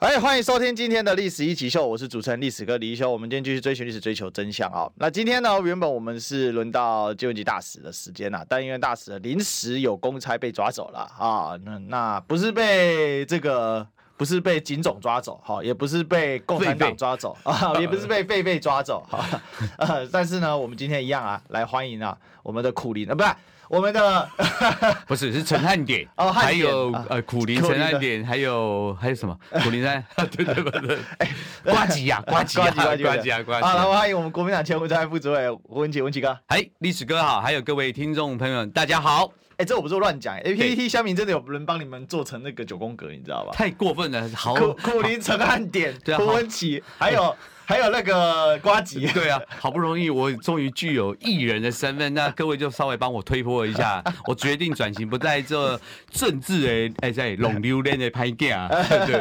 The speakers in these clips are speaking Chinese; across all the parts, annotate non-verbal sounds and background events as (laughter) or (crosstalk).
哎，欢迎收听今天的历史一起秀，我是主持人历史哥李一修。我们今天继续追寻历史，追求真相啊！那今天呢，原本我们是轮到金文吉大使的时间呐，但因为大使临时有公差被抓走了啊，那那不是被这个，不是被警总抓走哈，也不是被共产党抓走啊，也不是被狒狒抓走哈，(laughs) 呃，但是呢，我们今天一样啊，来欢迎啊，我们的苦林啊，不是。我们的 (laughs) 不是是陈汉典哦，还有呃苦林陈汉典，还有还有什么苦林山？(laughs) 对对对对，(laughs) 哎，呱吉呀呱吉呱唧呱吉呱吉啊呱吉！好来，欢迎我们国民党前务副主委吴文杰文杰哥。哎，历史哥好，还有各位听众朋友们，大家好。哎，这我不是乱讲，A P P 乡民真的有人帮你们做成那个九宫格，你知道吧？太过分了，好苦苦苓陈汉典胡文琪，还有。(laughs) 还有那个瓜吉，对啊，好不容易我终于具有艺人的身份，那各位就稍微帮我推波一下，(laughs) 我决定转型不在这政治诶，哎，在 (laughs) 龙溜链的拍架，对，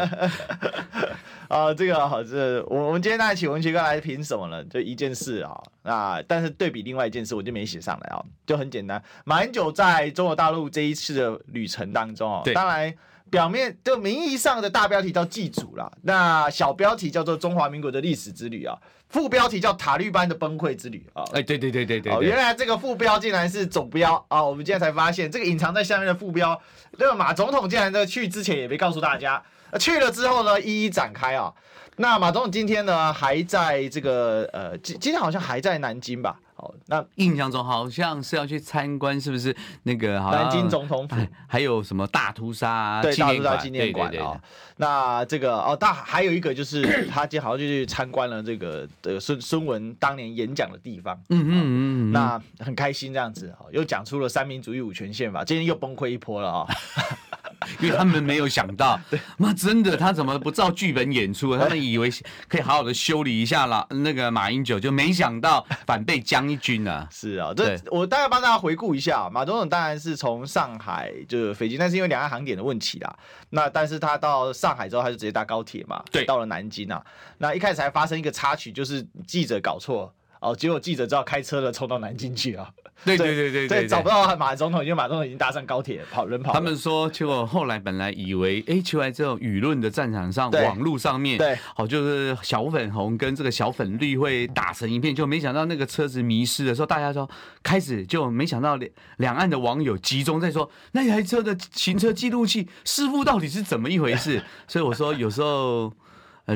啊，这个好，这我我们今天来请文学哥来评什么呢？就一件事啊，那但是对比另外一件事，我就没写上来啊，就很简单，马英九在中国大陆这一次的旅程当中啊，当然。表面就名义上的大标题叫祭祖啦，那小标题叫做中华民国的历史之旅啊，副标题叫塔利班的崩溃之旅啊。哎，对对对对对，哦，原来这个副标竟然是总标啊！我们今天才发现，这个隐藏在下面的副标，那个马总统竟然在去之前也没告诉大家，去了之后呢，一一展开啊。那马总统今天呢，还在这个呃，今今天好像还在南京吧？哦，那印象中好像是要去参观，是不是那个南京总统府？还有什么大屠杀对大屠杀纪念馆啊？那这个哦，大还有一个就是 (coughs) 他今天好像就去参观了这个这个孙孙文当年演讲的地方。嗯嗯嗯，那很开心这样子啊，又讲出了三民主义五权宪法，今天又崩溃一波了啊！(laughs) 因为他们没有想到，妈真的他怎么不照剧本演出？他们以为可以好好的修理一下了，那个马英九就没想到反被将一军啊。是啊，这我大概帮大家回顾一下，马总统当然是从上海就是飞机，但是因为两岸航点的问题啦，那但是他到上海之后，他就直接搭高铁嘛，对，到了南京啊。那一开始还发生一个插曲，就是记者搞错。哦，结果记者知道开车了，冲到南京去啊！对对对对对，找不到马总统，因为马总统已经搭上高铁跑人跑。他们说，结果后来本来以为，哎，就在这种舆论的战场上，网络上面，对，好，就是小粉红跟这个小粉绿会打成一片，就没想到那个车子迷失的时候，大家说开始就没想到两两岸的网友集中在说那台车的行车记录器师傅到底是怎么一回事？(laughs) 所以我说有时候。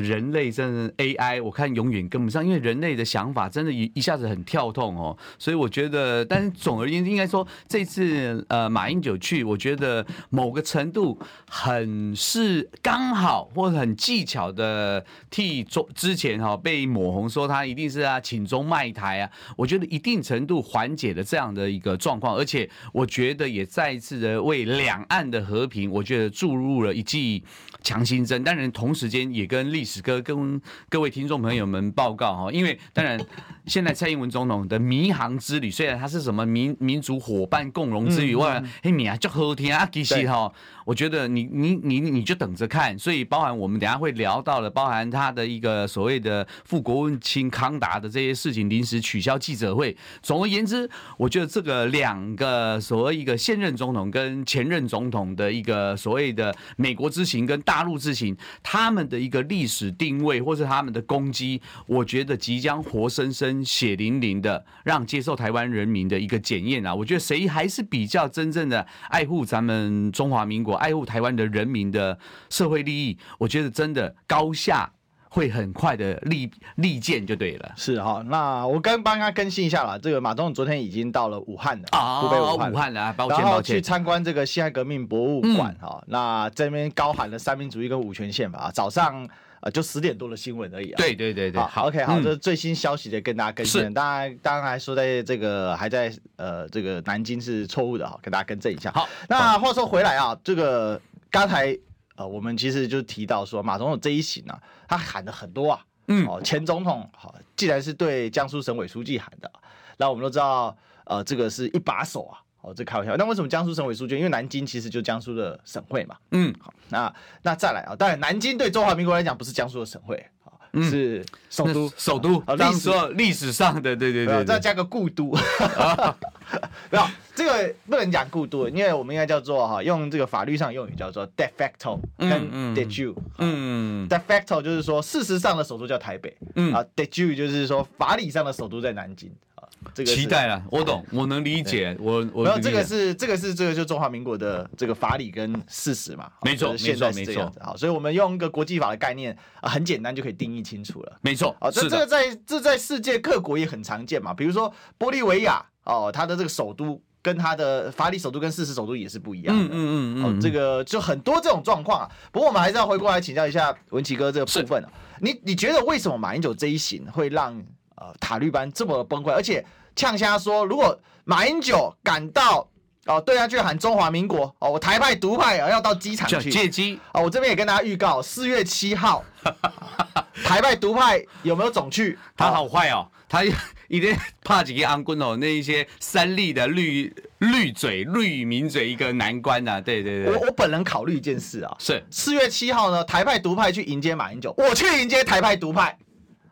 人类真的 AI，我看永远跟不上，因为人类的想法真的一一下子很跳动哦，所以我觉得，但是总而言之，应该说这次呃马英九去，我觉得某个程度很是刚好或者很技巧的替中之前哈被抹红说他一定是啊请中卖台啊，我觉得一定程度缓解了这样的一个状况，而且我觉得也再一次的为两岸的和平，我觉得注入了一剂强心针，当然同时间也跟历史哥跟各位听众朋友们报告哈，因为当然现在蔡英文总统的迷航之旅，虽然他是什么民民族伙伴共荣之旅，哇，嘿你啊就好听啊，其实哈，我觉得你你你你就等着看。所以包含我们等下会聊到的，包含他的一个所谓的副国务卿康达的这些事情，临时取消记者会。总而言之，我觉得这个两个所谓一个现任总统跟前任总统的一个所谓的美国之行跟大陆之行，他们的一个历史定位，或是他们的攻击，我觉得即将活生生、血淋淋的让接受台湾人民的一个检验啊！我觉得谁还是比较真正的爱护咱们中华民国、爱护台湾的人民的社会利益？我觉得真的高下会很快的立立见就对了。是哈，那我刚帮他更新一下了，这个马总统昨天已经到了武汉了啊，湖北武汉了，抱歉，然后去参观这个辛亥革命博物馆哈，嗯、那这边高喊了三民主义跟五权宪法啊，早上。啊，就十点多的新闻而已啊。对对对对，好，OK，好，这是最新消息的，跟大家更新。当然，当然还说在这个还在呃这个南京是错误的哈，跟大家更正一下。好，那话说回来啊，这个刚才呃我们其实就提到说马总统这一行啊，他喊的很多啊，嗯，哦，前总统好，既然是对江苏省委书记喊的，那我们都知道呃这个是一把手啊。哦，这开玩笑。那为什么江苏省委书记？因为南京其实就江苏的省会嘛。嗯，好，那那再来啊，当然南京对中华民国来讲不是江苏的省会。是首都，首都。历史历史上的，对对对，再加个故都。(laughs) 没有，这个不能讲故都，因为我们应该叫做哈，用这个法律上用语叫做 de facto 跟 de jure。嗯，de facto 就是说事实上的首都叫台北。嗯啊，de jure 就是说法理上的首都在南京。这个期待了，我懂，我能理解，我我。没有这个是这个是这个就中华民国的这个法理跟事实嘛，没错，没错，没错。好，所以我们用一个国际法的概念啊，很简单就可以定义清楚了。没错，啊，这这个在这在世界各国也很常见嘛，比如说玻利维亚哦，它的这个首都跟它的法理首都跟事实首都也是不一样的。嗯嗯嗯，哦，这个就很多这种状况啊。不过我们还是要回过来请教一下文奇哥这个部分啊，你你觉得为什么马英九这一行会让呃塔绿班这么崩溃，而且？呛瞎说，如果马英九赶到哦，对他去喊中华民国哦，我台派独派啊要到机场去借机啊，我这边也跟大家预告，四月七号，台派独派有没有总去？他好坏哦，他一定怕几个安军哦，那一些三立的绿绿嘴绿民嘴一个难关呐、啊，对对对，我我本人考虑一件事啊，是四月七号呢，台派独派去迎接马英九，我去迎接台派独派。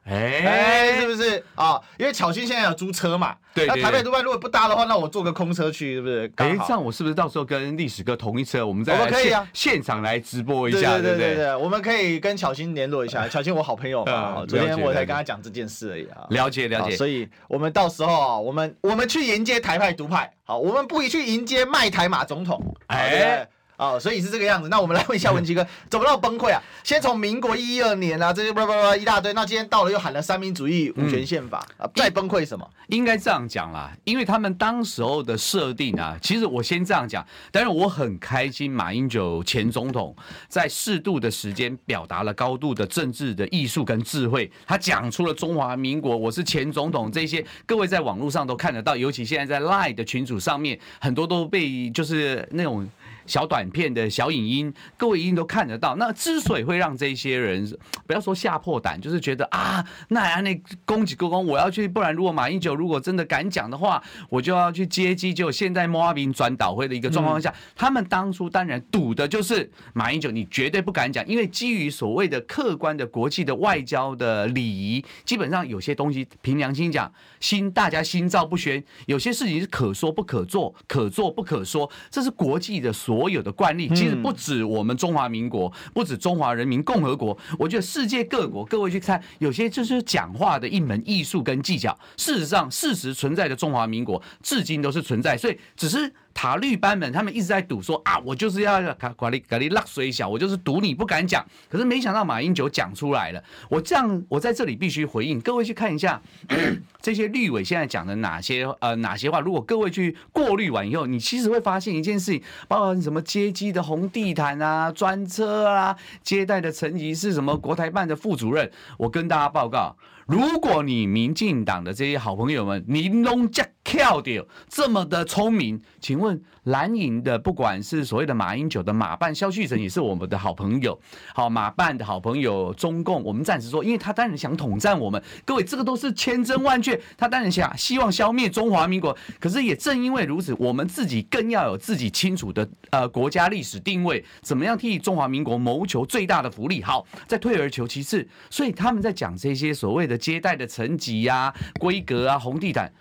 哎、是不是啊、因为巧芯现在有租车嘛，对，那台北独派如果不搭的话，那我坐个空车去，是不是？哎、欸，这样我是不是到时候跟历史哥同一车？我们再我们可以啊，现场来直播一下，对对对，对，我们可以跟巧芯联络一下。巧芯我好朋友嘛，昨天我才跟他讲这件事而已啊。了解了解，所以我们到时候啊，我们我们去迎接台派独派，好，我们不去迎接卖台马总统，哎。哦，所以是这个样子。那我们来问一下文琦哥，(laughs) 怎么那么崩溃啊？先从民国一二年啊，这些叭叭叭一大堆。那今天到了又喊了三民主义五权宪法啊，再崩溃什么？应该这样讲啦，因为他们当时候的设定啊，其实我先这样讲。但是我很开心，马英九前总统在适度的时间表达了高度的政治的艺术跟智慧，他讲出了中华民国，我是前总统这些，各位在网络上都看得到，尤其现在在 Line 的群组上面，很多都被就是那种。小短片的小影音，各位一定都看得到。那之所以会让这些人不要说吓破胆，就是觉得啊，那呀那攻击公公，我要去，不然如果马英九如果真的敢讲的话，我就要去接机。就现在莫阿明转倒会的一个状况下，他们当初当然赌的就是马英九，你绝对不敢讲，因为基于所谓的客观的国际的外交的礼仪，基本上有些东西凭良心讲，心大家心照不宣，有些事情是可说不可做，可做不可说，这是国际的所。所有的惯例其实不止我们中华民国，不止中华人民共和国。我觉得世界各国，各位去看，有些就是讲话的一门艺术跟技巧。事实上，事实存在的中华民国，至今都是存在。所以，只是。塔绿班们，他们一直在赌说啊，我就是要卡管理管理落水小，我就是赌你不敢讲。可是没想到马英九讲出来了。我这样，我在这里必须回应各位去看一下 (coughs) 这些绿委现在讲的哪些呃哪些话。如果各位去过滤完以后，你其实会发现一件事情，包括什么接机的红地毯啊、专车啊、接待的层级是什么国台办的副主任。我跟大家报告。如果你民进党的这些好朋友们，你拢这跳掉这么的聪明，请问蓝营的不管是所谓的马英九的马办萧旭岑也是我们的好朋友，好马办的好朋友中共，我们暂时说，因为他当然想统战我们，各位这个都是千真万确，他当然想希望消灭中华民国，可是也正因为如此，我们自己更要有自己清楚的呃国家历史定位，怎么样替中华民国谋求最大的福利。好，再退而求其次，所以他们在讲这些所谓的。接待的层级呀、规格啊、红地毯，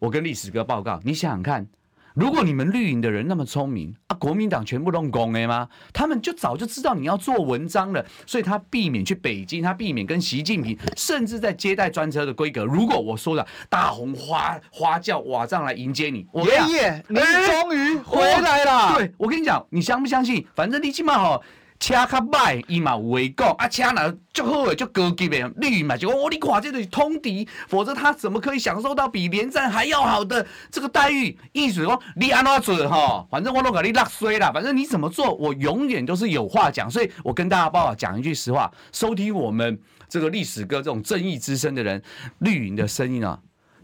我跟历史哥报告，你想想看，如果你们绿营的人那么聪明啊，国民党全部都攻了吗？他们就早就知道你要做文章了，所以他避免去北京，他避免跟习近平，甚至在接待专车的规格，如果我说了大红花花轿瓦帐来迎接你，爷爷，你终于回来了。欸、对，我跟你讲，你相不相信？反正你起码好。车较歹，伊嘛有话讲啊，车若足好诶，足高级诶，绿嘛就讲，我你看这个通敌，否则他怎么可以享受到比连战还要好的这个待遇？意思说你安怎做哈，反正我都给你落衰啦，反正你怎么做，我永远都是有话讲。所以我跟大家报讲一句实话，收听我们这个历史哥这种正义之声的人，绿营的声音啊。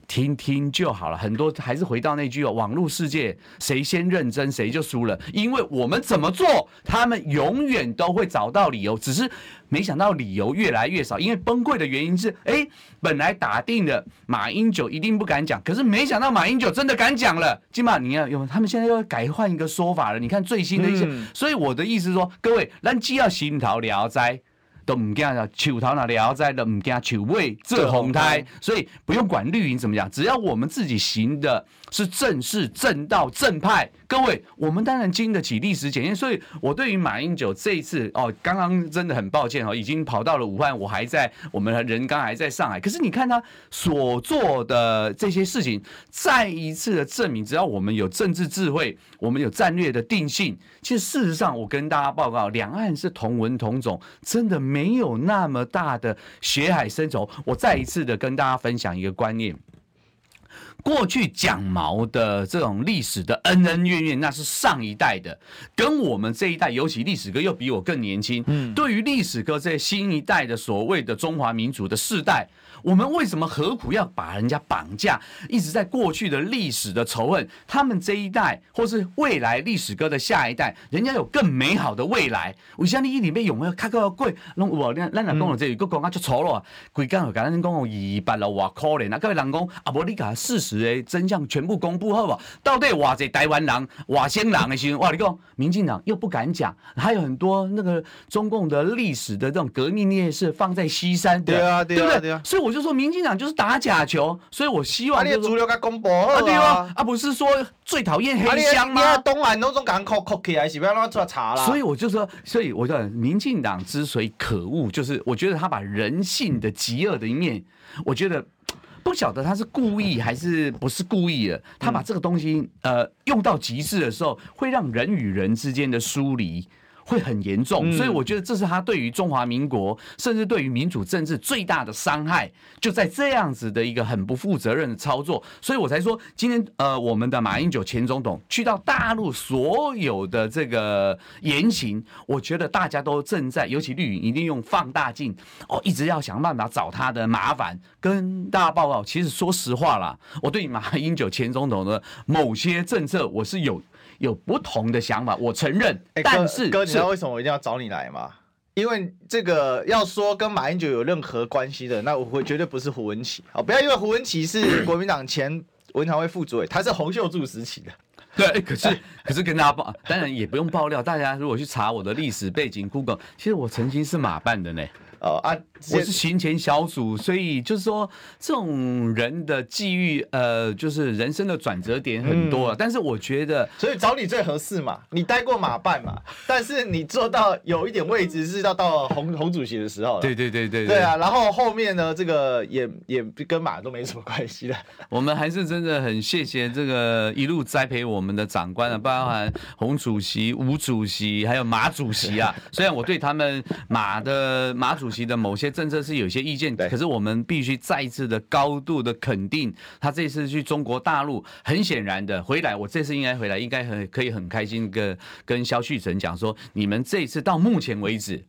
听听就好了。很多还是回到那句哦，网络世界谁先认真谁就输了，因为我们怎么做，他们永远都会找到理由，只是没想到理由越来越少。因为崩溃的原因是，哎，本来打定的马英九一定不敢讲，可是没想到马英九真的敢讲了。起码你要有，他们现在又要改换一个说法了。你看最新的一些，所以我的意思是说，各位，咱既要心头了知。都唔惊啊，球头那聊在都唔惊，球尾这红胎，所以不用管绿营怎么讲，只要我们自己行的是正式正道正派，各位，我们当然经得起历史检验。所以我对于马英九这一次哦，刚刚真的很抱歉哦，已经跑到了武汉，我还在我们人刚还在上海，可是你看他所做的这些事情，再一次的证明，只要我们有政治智慧，我们有战略的定性，其实事实上，我跟大家报告，两岸是同文同种，真的。没有那么大的血海深仇。我再一次的跟大家分享一个观念：过去讲毛的这种历史的恩恩怨怨，那是上一代的，跟我们这一代，尤其历史哥又比我更年轻。嗯，对于历史哥这新一代的所谓的中华民族的世代。我们为什么何苦要把人家绑架？一直在过去的历史的仇恨，他们这一代或是未来历史哥的下一代，人家有更美好的未来。我像你里面有没有看到贵？那我那那人讲了这个讲啊，就错了。贵刚有跟人讲哦，二八了，哇可怜啊！各位人讲啊，不你把事实的真相全部公布好不好？到底哇这台湾狼哇先狼的时候，哇你讲民进党又不敢讲，还有很多那个中共的历史的这种革命烈士放在西山，对啊对啊对啊，所以我就说，民进党就是打假球，所以我希望。啊，你主流该公布啊，对啊，啊，不是说最讨厌黑箱吗？啊、东岸那种敢扣扣起来，是不要让他出来查了。所以我就说，所以我说，民进党之所以可恶，就是我觉得他把人性的极恶的一面，我觉得不晓得他是故意还是不是故意的，他把这个东西呃用到极致的时候，会让人与人之间的疏离。会很严重，所以我觉得这是他对于中华民国，甚至对于民主政治最大的伤害，就在这样子的一个很不负责任的操作，所以我才说今天呃，我们的马英九前总统去到大陆所有的这个言行，我觉得大家都正在，尤其绿营一定用放大镜哦，一直要想办法找他的麻烦，跟大家报告。其实说实话啦，我对马英九前总统的某些政策，我是有。有不同的想法，我承认。欸、但是哥，哥，你知道为什么我一定要找你来吗？因为这个要说跟马英九有任何关系的，那我会绝对不是胡文琪。好，不要因为胡文琪是国民党前文常会副主委，他是洪秀柱时期的。对，可是 (laughs) 可是跟大家报，当然也不用爆料。大家如果去查我的历史背景，Google，其实我曾经是马办的呢。哦啊，我是行前小组，所以就是说，这种人的际遇，呃，就是人生的转折点很多。嗯、但是我觉得，所以找你最合适嘛，你待过马办嘛，(laughs) 但是你做到有一点位置是要到洪洪主席的时候。对对对对对啊，然后后面呢，这个也也跟马都没什么关系了。(laughs) 我们还是真的很谢谢这个一路栽培我们的长官啊，包含洪主席、吴主席还有马主席啊。虽然我对他们马的马。主席的某些政策是有些意见，可是我们必须再一次的高度的肯定，他这次去中国大陆，很显然的回来，我这次应该回来，应该很可以很开心跟跟萧旭成讲说，你们这次到目前为止，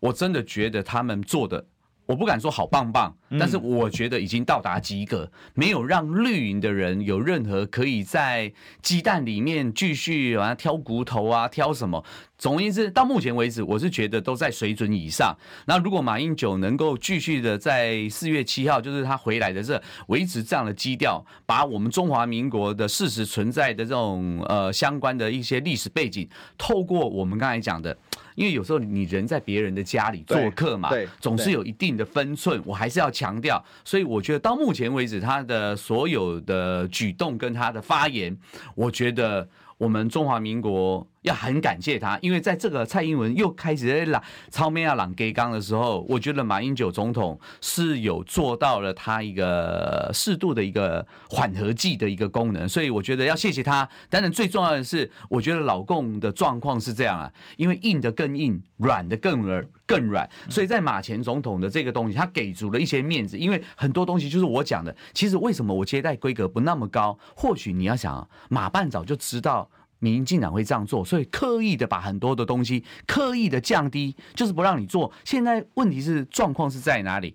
我真的觉得他们做的。我不敢说好棒棒，但是我觉得已经到达及格，没有让绿营的人有任何可以在鸡蛋里面继续往挑骨头啊，挑什么。总而言之，到目前为止，我是觉得都在水准以上。那如果马英九能够继续的在四月七号，就是他回来的这维持这样的基调，把我们中华民国的事实存在的这种呃相关的一些历史背景，透过我们刚才讲的。因为有时候你人在别人的家里做客嘛，总是有一定的分寸，我还是要强调。所以我觉得到目前为止，他的所有的举动跟他的发言，我觉得。我们中华民国要很感谢他，因为在这个蔡英文又开始在朗超面要朗给刚的时候，我觉得马英九总统是有做到了他一个适度的一个缓和剂的一个功能，所以我觉得要谢谢他。当然最重要的是，我觉得老共的状况是这样啊，因为硬的更硬，软的更软更软，所以在马前总统的这个东西，他给足了一些面子，因为很多东西就是我讲的。其实为什么我接待规格不那么高？或许你要想，马办早就知道。民进党会这样做，所以刻意的把很多的东西刻意的降低，就是不让你做。现在问题是状况是在哪里？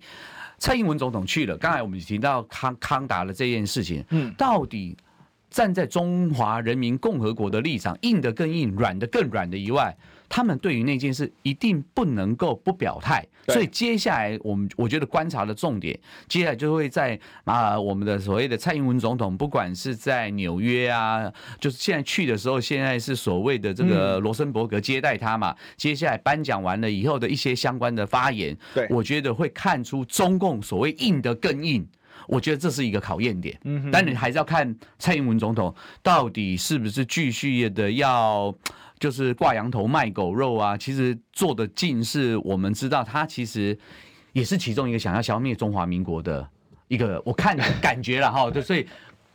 蔡英文总统去了，刚才我们提到康康达的这件事情，嗯，到底站在中华人民共和国的立场，硬的更硬，软的更软的以外。他们对于那件事一定不能够不表态，所以接下来我们我觉得观察的重点，接下来就会在啊我们的所谓的蔡英文总统，不管是在纽约啊，就是现在去的时候，现在是所谓的这个罗森伯格接待他嘛，接下来颁奖完了以后的一些相关的发言，对，我觉得会看出中共所谓硬的更硬，我觉得这是一个考验点。嗯，但你还是要看蔡英文总统到底是不是继续的要。就是挂羊头卖狗肉啊！其实做的尽是我们知道，他其实也是其中一个想要消灭中华民国的一个，我看感觉了哈。就所以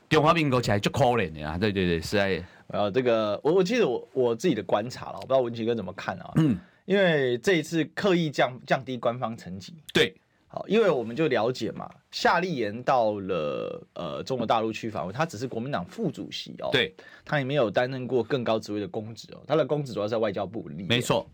中华民国起来就可怜的啊！对对对，是在呃，这个我我记得我我自己的观察了，我不知道文琦哥怎么看啊？嗯，因为这一次刻意降降低官方层级，对。好，因为我们就了解嘛，夏立言到了呃中国大陆去访问，他只是国民党副主席哦，对，他也没有担任过更高职位的公职哦，他的公职主要在外交部里，没错。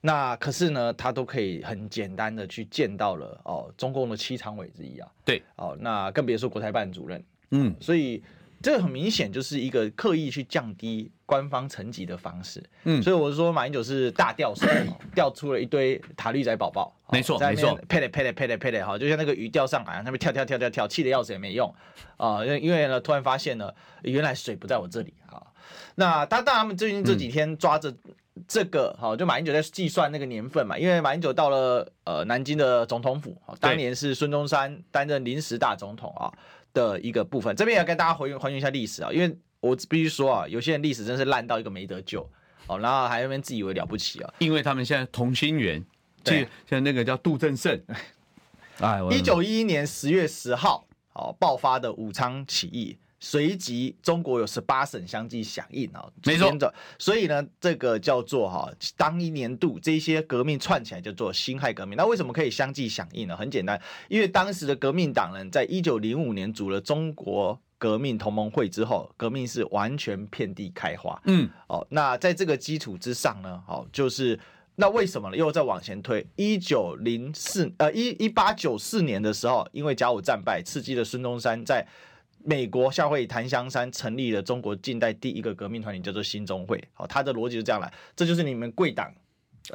那可是呢，他都可以很简单的去见到了哦，中共的七常委之一啊，对，哦，那更别说国台办主任，嗯，所以。这个很明显就是一个刻意去降低官方层级的方式，嗯，所以我说马英九是大钓手，钓出了一堆塔绿仔宝宝，没错，没错，呸嘞呸嘞呸嘞呸嘞，哈，就像那个鱼钓上来，那边跳跳跳跳跳，气的要死也没用啊，因为因为呢，突然发现呢，原来水不在我这里啊，那他当然他们最近这几天抓着这个，好，就马英九在计算那个年份嘛，因为马英九到了呃南京的总统府，当年是孙中山担任临时大总统啊。的一个部分，这边也要跟大家还原还原一下历史啊，因为我必须说啊，有些人历史真是烂到一个没得救。哦，然后还那边自以为了不起啊，因为他们现在同心圆，对，像那个叫杜正胜，哎，一九一一年十月十号，哦，爆发的武昌起义。随即，中国有十八省相继响应啊，没错。所以呢，这个叫做哈，当一年度这些革命串起来叫做辛亥革命。那为什么可以相继响应呢？很简单，因为当时的革命党人在一九零五年组了中国革命同盟会之后，革命是完全遍地开花。嗯，哦，那在这个基础之上呢，好，就是那为什么呢？又再往前推，一九零四呃一一八九四年的时候，因为甲午战败，刺激了孙中山在。美国夏威夷檀香山成立了中国近代第一个革命团体，叫做兴中会。好，他的逻辑是这样来，这就是你们贵党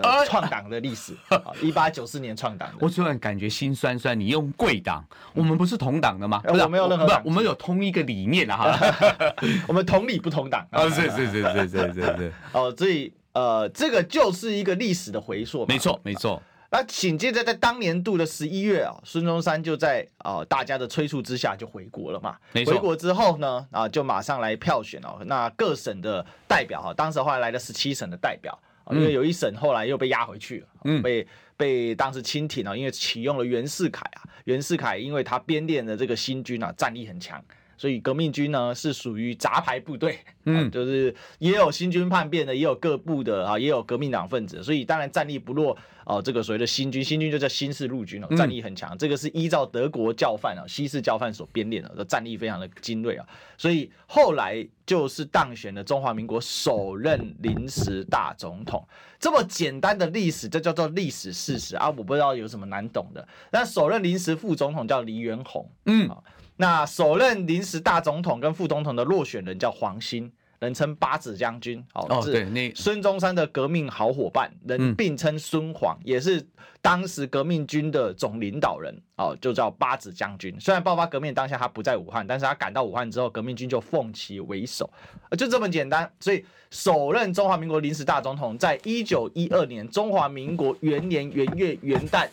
呃创党的历史。(laughs) 一八九四年创党，我突然感觉心酸酸。你用贵党，我们不是同党的吗？我没有任何党，我们有同一个理念啊！哈，(laughs) 我们同理不同党啊！(laughs) 是是是是是是是。哦，所以呃，这个就是一个历史的回溯。没错没错。那紧接着在当年度的十一月啊，孙中山就在啊大家的催促之下就回国了嘛。回国之后呢，啊就马上来票选哦。那各省的代表哈，当时后来来了十七省的代表，因为有一省后来又被压回去了，嗯，被被当时清廷啊，因为启用了袁世凯啊，袁世凯因为他编练的这个新军啊，战力很强。所以革命军呢是属于杂牌部队，嗯，就是也有新军叛变的，也有各部的啊，也有革命党分子，所以当然战力不弱哦。这个所谓的新军，新军就叫新式陆军哦，战力很强。这个是依照德国教范啊，西式教范所编练的，战力非常的精锐啊。所以后来就是当选了中华民国首任临时大总统。这么简单的历史，这叫做历史事实啊！我不知道有什么难懂的。那首任临时副总统叫黎元洪，嗯。那首任临时大总统跟副总统的落选人叫黄兴，人称八子将军，哦，是，那孙中山的革命好伙伴，人并称孙黄，也是当时革命军的总领导人，哦，就叫八子将军。虽然爆发革命当下他不在武汉，但是他赶到武汉之后，革命军就奉其为首，就这么简单。所以首任中华民国临时大总统，在一九一二年中华民国元年元月元旦，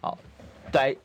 好，在。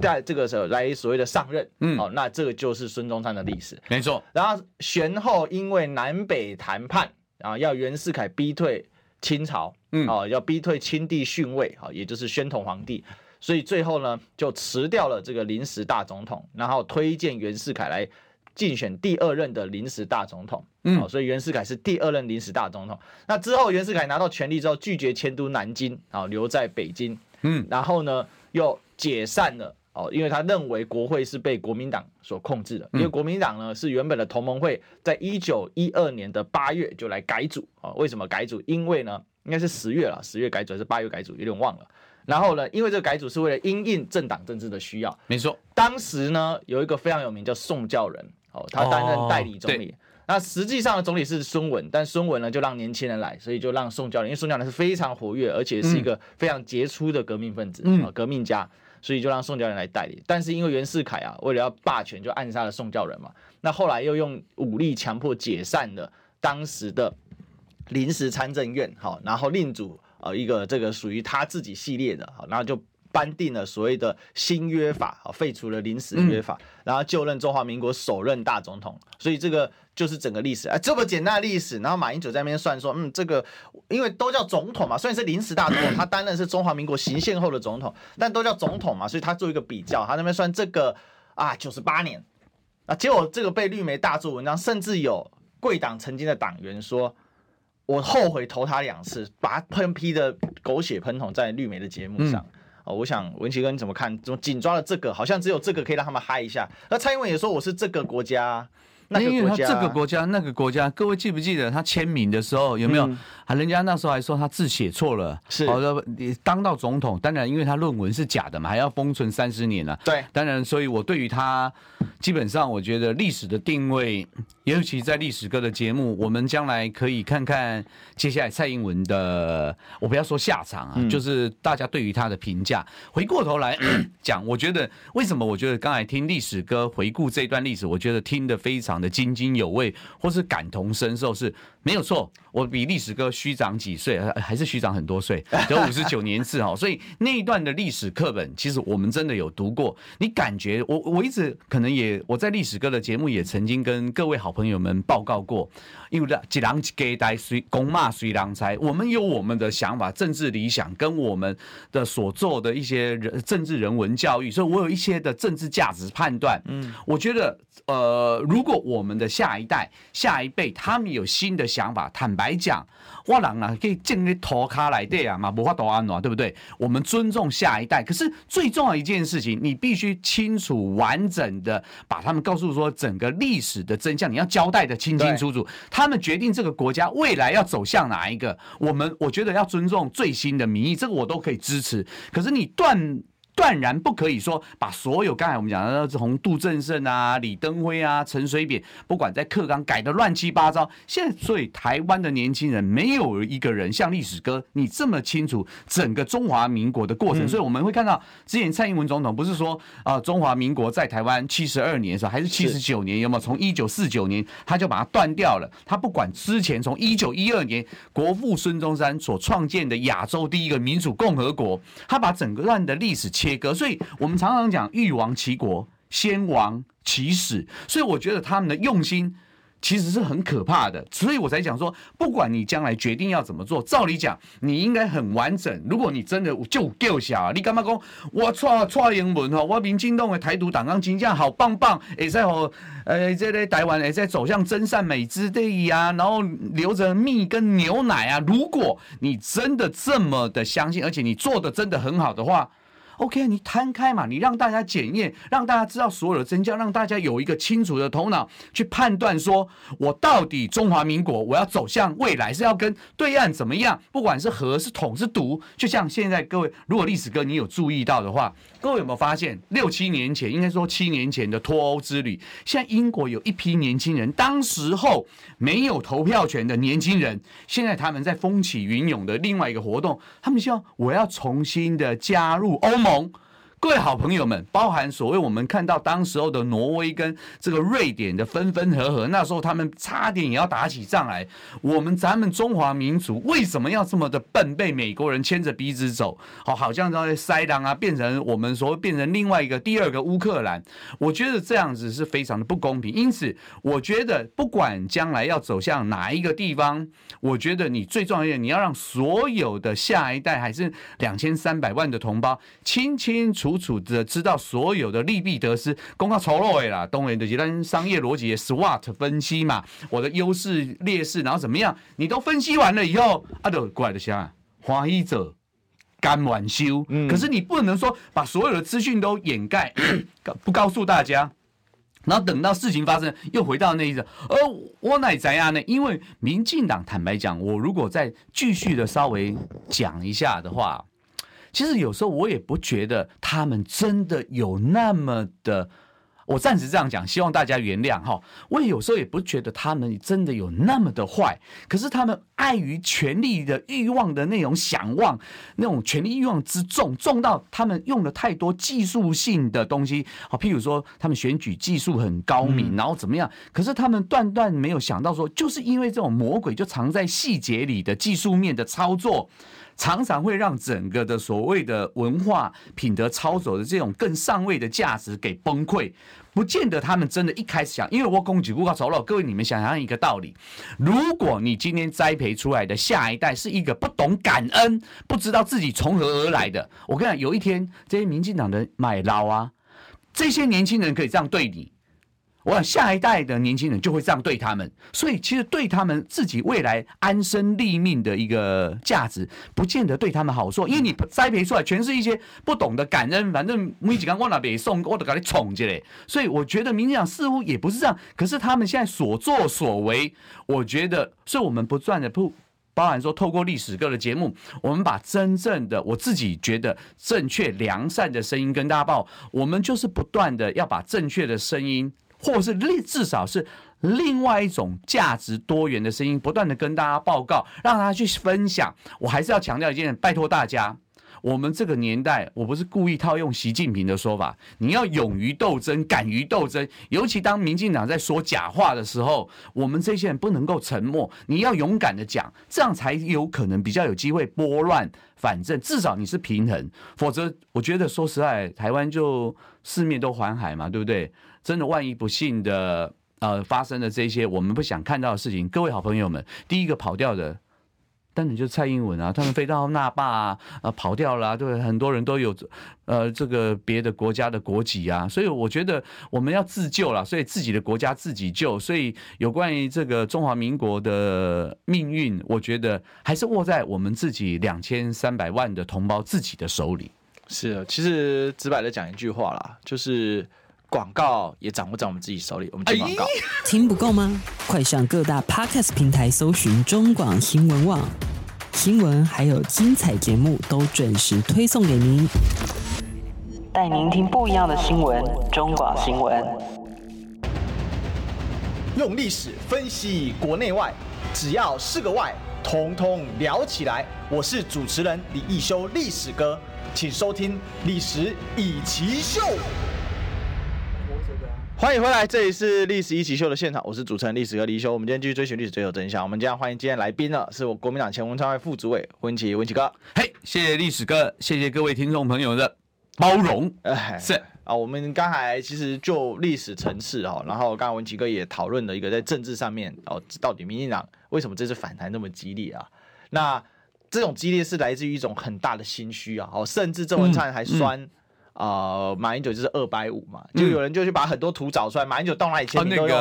在这个时候来所谓的上任，嗯，好，那这个就是孙中山的历史，没错。然后玄后因为南北谈判啊，要袁世凯逼退清朝，嗯，哦，要逼退清帝逊位，啊，也就是宣统皇帝，所以最后呢就辞掉了这个临时大总统，然后推荐袁世凯来竞选第二任的临时大总统，嗯，所以袁世凯是第二任临时大总统。那之后袁世凯拿到权力之后，拒绝迁都南京，啊，留在北京，嗯，然后呢又解散了。哦，因为他认为国会是被国民党所控制的，因为国民党呢是原本的同盟会，在一九一二年的八月就来改组啊。为什么改组？因为呢，应该是十月了，十月改组还是八月改组，有点忘了。然后呢，因为这个改组是为了因应政党政治的需要，没错。当时呢，有一个非常有名叫宋教仁，哦，他担任代理总理。哦、那实际上的总理是孙文，但孙文呢就让年轻人来，所以就让宋教仁，因为宋教仁是非常活跃，而且是一个非常杰出的革命分子啊、嗯，革命家，所以就让宋教仁来代理。但是因为袁世凯啊，为了要霸权，就暗杀了宋教仁嘛。那后来又用武力强迫解散了当时的临时参政院，好，然后另组呃一个这个属于他自己系列的，好，然后就颁定了所谓的新约法，啊，废除了临时约法，然后就任中华民国首任大总统。所以这个就是整个历史啊，这么简单的历史。然后马英九在那边算说，嗯，这个因为都叫总统嘛，虽然是临时大总统，(coughs) 他担任是中华民国行宪后的总统，但都叫总统嘛，所以他做一个比较，他那边算这个啊九十八年。啊！结果这个被绿媒大做文章，甚至有贵党曾经的党员说：“我后悔投他两次，把他喷批的狗血喷筒在绿媒的节目上。嗯”我想文琪哥你怎么看？怎么紧抓了这个？好像只有这个可以让他们嗨一下。那蔡英文也说：“我是这个国家。”那因为他，这个国家，那个国家，各位记不记得他签名的时候有没有？啊、嗯、人家那时候还说他字写错了。是，好的，你当到总统，当然因为他论文是假的嘛，还要封存三十年呢、啊。对，当然，所以我对于他，基本上我觉得历史的定位，尤其在历史哥的节目，我们将来可以看看接下来蔡英文的，我不要说下场啊，嗯、就是大家对于他的评价。回过头来 (clears throat) 讲，我觉得为什么？我觉得刚才听历史哥回顾这段历史，我觉得听得非常的津津有味，或是感同身受，是没有错。我比历史哥虚长几岁，还是虚长很多岁，得五十九年次哈。所以那一段的历史课本，其实我们真的有读过。你感觉我我一直可能也我在历史哥的节目也曾经跟各位好朋友们报告过，因为几郎几给代随公骂随郎才，我们有我们的想法、政治理想跟我们的所做的一些人政治人文教育，所以我有一些的政治价值判断。嗯，我觉得。呃，如果我们的下一代、下一辈他们有新的想法，坦白讲，我人啊可以建立头卡来对啊嘛，无法度安暖，对不对？我们尊重下一代，可是最重要一件事情，你必须清楚完整的把他们告诉说整个历史的真相，你要交代的清清楚楚。他他们决定这个国家未来要走向哪一个，我们我觉得要尊重最新的民意，这个我都可以支持。可是你断。断然不可以说把所有刚才我们讲的从杜正胜啊、李登辉啊、陈水扁，不管在课纲改的乱七八糟，现在所以台湾的年轻人没有一个人像历史哥你这么清楚整个中华民国的过程，所以我们会看到之前蔡英文总统不是说啊、呃、中华民国在台湾七十二年的时候还是七十九年有没有？从一九四九年他就把它断掉了，他不管之前从一九一二年国父孙中山所创建的亚洲第一个民主共和国，他把整个段的历史切割，所以我们常常讲欲亡其国，先亡其史。所以我觉得他们的用心其实是很可怕的。所以我才讲说，不管你将来决定要怎么做，照理讲你应该很完整。如果你真的就够小，你干嘛讲我错错英文哈？我民进党的台独党纲金这样好棒棒，也在和呃这类台湾也在走向真善美之地啊，然后留着蜜跟牛奶啊。如果你真的这么的相信，而且你做的真的很好的话。OK，你摊开嘛，你让大家检验，让大家知道所有的真相，让大家有一个清楚的头脑去判断，说我到底中华民国我要走向未来是要跟对岸怎么样？不管是和是统是独，就像现在各位，如果历史哥你有注意到的话，各位有没有发现六七年前，应该说七年前的脱欧之旅，现在英国有一批年轻人，当时候没有投票权的年轻人，现在他们在风起云涌的另外一个活动，他们希望我要重新的加入欧盟。红各位好朋友们，包含所谓我们看到当时候的挪威跟这个瑞典的分分合合，那时候他们差点也要打起仗来。我们咱们中华民族为什么要这么的笨，被美国人牵着鼻子走？好，好像在塞狼啊，变成我们所谓变成另外一个第二个乌克兰。我觉得这样子是非常的不公平。因此，我觉得不管将来要走向哪一个地方，我觉得你最重要的，你要让所有的下一代，还是两千三百万的同胞，清清楚。楚楚的知道所有的利弊得失，公告酬劳啦，东然的简单商业逻辑的 SWOT 分析嘛，我的优势劣势，然后怎么样，你都分析完了以后，啊，都过来的想欢喜者甘愿受，可是你不能说把所有的资讯都掩盖，不告诉大家，然后等到事情发生又回到那一种，而我乃怎样呢？因为民进党坦白讲，我如果再继续的稍微讲一下的话。其实有时候我也不觉得他们真的有那么的。我暂时这样讲，希望大家原谅哈。我有时候也不觉得他们真的有那么的坏，可是他们碍于权力的欲望的那种想望，那种权力欲望之重，重到他们用了太多技术性的东西。好，譬如说他们选举技术很高明，然后怎么样？可是他们断断没有想到说，就是因为这种魔鬼就藏在细节里的技术面的操作。常常会让整个的所谓的文化品德操守的这种更上位的价值给崩溃，不见得他们真的一开始想，因为我供给不高走了。各位，你们想想一个道理：如果你今天栽培出来的下一代是一个不懂感恩、不知道自己从何而来的，我跟你讲，有一天这些民进党的买捞啊，这些年轻人可以这样对你。我想下一代的年轻人就会这样对他们，所以其实对他们自己未来安身立命的一个价值，不见得对他们好受，因为你栽培出来全是一些不懂得感恩，反正没几个我那边送，我都给你宠起来。所以我觉得民进党似乎也不是这样，可是他们现在所作所为，我觉得是我们不断的不包含说透过历史哥的节目，我们把真正的我自己觉得正确良善的声音跟大家报，我们就是不断的要把正确的声音。或是另至少是另外一种价值多元的声音，不断的跟大家报告，让他去分享。我还是要强调一件，拜托大家，我们这个年代，我不是故意套用习近平的说法，你要勇于斗争，敢于斗争。尤其当民进党在说假话的时候，我们这些人不能够沉默，你要勇敢的讲，这样才有可能比较有机会拨乱反正。至少你是平衡，否则我觉得说实在，台湾就四面都环海嘛，对不对？真的，万一不幸的呃发生了这些我们不想看到的事情，各位好朋友们，第一个跑掉的，当然就是蔡英文啊，他们飞到那霸啊，呃跑掉了啊，对，很多人都有呃这个别的国家的国籍啊，所以我觉得我们要自救了，所以自己的国家自己救，所以有关于这个中华民国的命运，我觉得还是握在我们自己两千三百万的同胞自己的手里。是啊，其实直白的讲一句话啦，就是。广告也掌握在我们自己手里，我们接广告。听不够吗？快上各大 Podcast 平台搜寻中广新闻网，新闻还有精彩节目都准时推送给您，带您听不一样的新闻。中广新闻，用历史分析国内外，只要是个“外”，统统聊起来。我是主持人李一修，历史哥，请收听《历史以奇秀》。欢迎回来，这里是历史一起秀的现场，我是主持人历史哥李修。我们今天继续追寻历史，追求真相。我们今天欢迎今天来宾呢，是我国民党前文传会副主委温琪温琪哥。嘿，hey, 谢谢历史哥，谢谢各位听众朋友的 (laughs) 包容。哎，是啊，我们刚才其实就历史层次哈，然后刚刚温琪哥也讨论了一个在政治上面哦，到底民进党为什么这次反弹那么激烈啊？那这种激烈是来自于一种很大的心虚啊，哦，甚至郑文灿还酸。嗯嗯啊，马英九就是二百五嘛，就有人就去把很多图找出来，马英九到哪里签名都有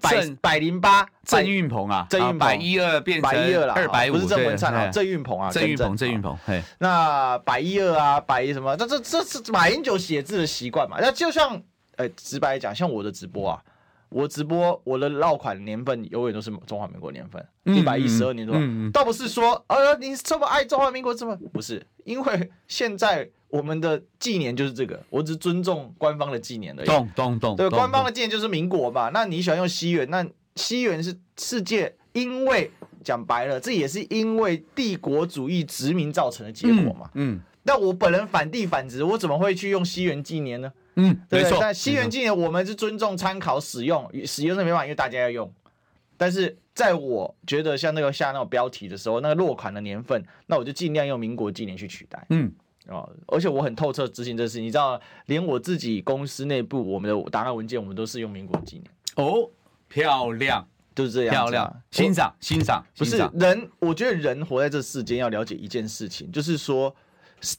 百百零八，郑运鹏啊，郑运鹏百一二变成百一二了，二百五，不是郑文灿啊，郑运鹏啊，郑运鹏，郑运鹏，嘿，那百一二啊，百一什么？这这这是马英九写字的习惯嘛？那就像，呃，直白讲，像我的直播啊，我直播我的绕款年份永远都是中华民国年份，一百一十二年多，倒不是说，呃，你这么爱中华民国，这么不是，因为现在。我们的纪年就是这个，我只尊重官方的纪年而已。懂懂懂。对，官方的纪年就是民国嘛。那你喜欢用西元？那西元是世界，因为讲白了，这也是因为帝国主义殖民造成的结果嘛。嗯。那、嗯、我本人反帝反殖，我怎么会去用西元纪年呢？嗯，对不对？但西元纪年我们是尊重、参考、使用，使用是没办法，因为大家要用。但是在我觉得像那个下那种标题的时候，那个落款的年份，那我就尽量用民国纪年去取代。嗯。哦，而且我很透彻执行这事，你知道，连我自己公司内部我们的档案文件，我们都是用民国纪年。哦，漂亮，就是这样，漂亮，欣赏，欣赏，不是人，我觉得人活在这世间要了解一件事情，就是说，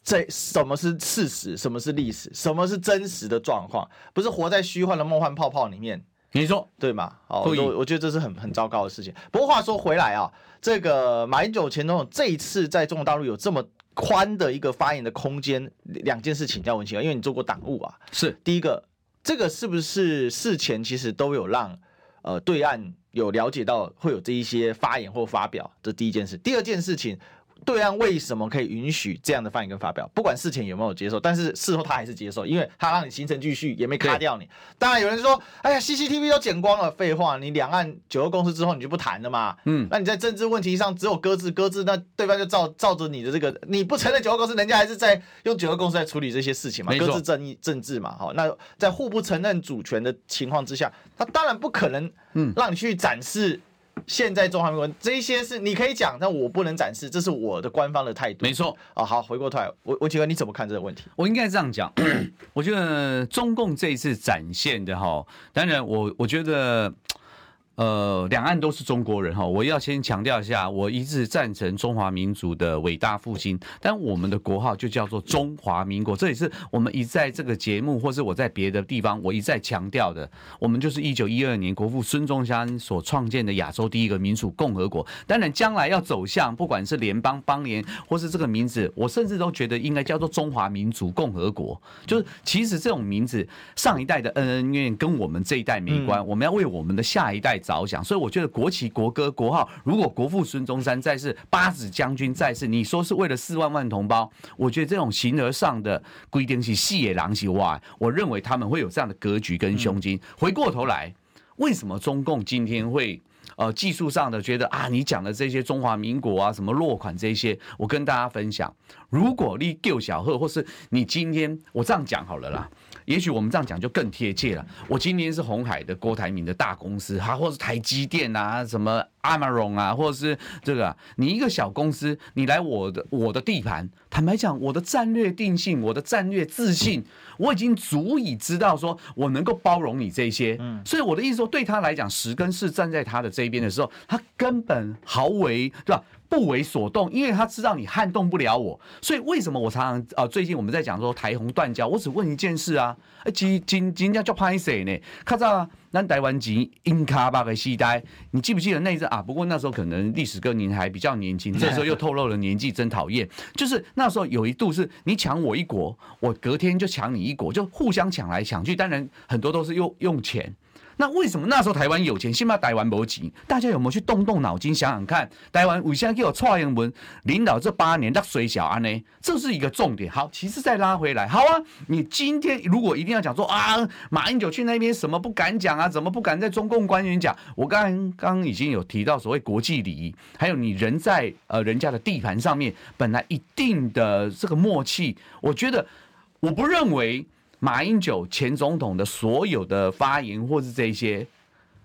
这什么是事实，什么是历史，什么是真实的状况，不是活在虚幻的梦幻泡泡里面。你说对吗？好，我我觉得这是很很糟糕的事情。不过话说回来啊，这个马英九前总统这一次在中国大陆有这么。宽的一个发言的空间，两件事请教文清啊，因为你做过党务啊。是第一个，这个是不是事前其实都有让呃对岸有了解到会有这一些发言或发表？这第一件事。第二件事情，对岸为什么可以允许这样的发言跟发表？不管事前有没有接受，但是事后他还是接受，因为他让你行程继续，也没卡掉你。当然有人说，哎呀，CCTV 都剪光了，废话，你两岸九个公司之后你就不谈了嘛？嗯，那你在政治问题上只有搁置搁置，那对方就照照着你的这个，你不承认九个公司，人家还是在用九个公司在处理这些事情嘛？搁置正义政治嘛？好，那在互不承认主权的情况之下，他当然不可能嗯让你去展示。现在中华民国这些是你可以讲，但我不能展示，这是我的官方的态度。没错啊，好，回过头来，我我请问你怎么看这个问题？我应该这样讲，(coughs) 我觉得中共这一次展现的哈，当然我我觉得。呃，两岸都是中国人哈，我要先强调一下，我一直赞成中华民族的伟大复兴，但我们的国号就叫做中华民国，这也是我们一在这个节目，或是我在别的地方，我一再强调的。我们就是一九一二年国父孙中山所创建的亚洲第一个民主共和国。当然，将来要走向不管是联邦、邦联，或是这个名字，我甚至都觉得应该叫做中华民族共和国。就是其实这种名字，上一代的恩恩怨怨跟我们这一代没关，我们要为我们的下一代着想，所以我觉得国旗、国歌、国号，如果国父孙中山在世，八子将军在世，你说是为了四万万同胞，我觉得这种形而上的规定是细野狼藉哇，我认为他们会有这样的格局跟胸襟。回过头来，为什么中共今天会呃技术上的觉得啊，你讲的这些中华民国啊，什么落款这些，我跟大家分享，如果你丢小贺，或是你今天我这样讲好了啦。(laughs) 也许我们这样讲就更贴切了。我今天是红海的郭台铭的大公司，哈，或是台积电啊，什么 Amazon 啊，或者是这个，你一个小公司，你来我的我的地盘，坦白讲，我的战略定性，我的战略自信，我已经足以知道说我能够包容你这些。嗯，所以我的意思说，对他来讲，十根是站在他的这一边的时候，他根本毫为对吧？不为所动，因为他知道你撼动不了我，所以为什么我常常啊、呃？最近我们在讲说台洪断交，我只问一件事啊，今今今天叫拍谁呢？看到咱台湾籍英卡巴的西代，你记不记得那阵啊？不过那时候可能历史哥您还比较年轻，(laughs) 这时候又透露了年纪，真讨厌。就是那时候有一度是你抢我一国，我隔天就抢你一国，就互相抢来抢去，当然很多都是用用钱。那为什么那时候台湾有钱，现在台湾没钱？大家有没有去动动脑筋想想看？台湾为什么给我蔡英文领导这八年，那水小安呢？这是一个重点。好，其实再拉回来，好啊，你今天如果一定要讲说啊，马英九去那边什么不敢讲啊，怎么不敢在中共官员讲？我刚刚已经有提到所谓国际礼仪，还有你人在呃人家的地盘上面，本来一定的这个默契，我觉得我不认为。马英九前总统的所有的发言，或是这些，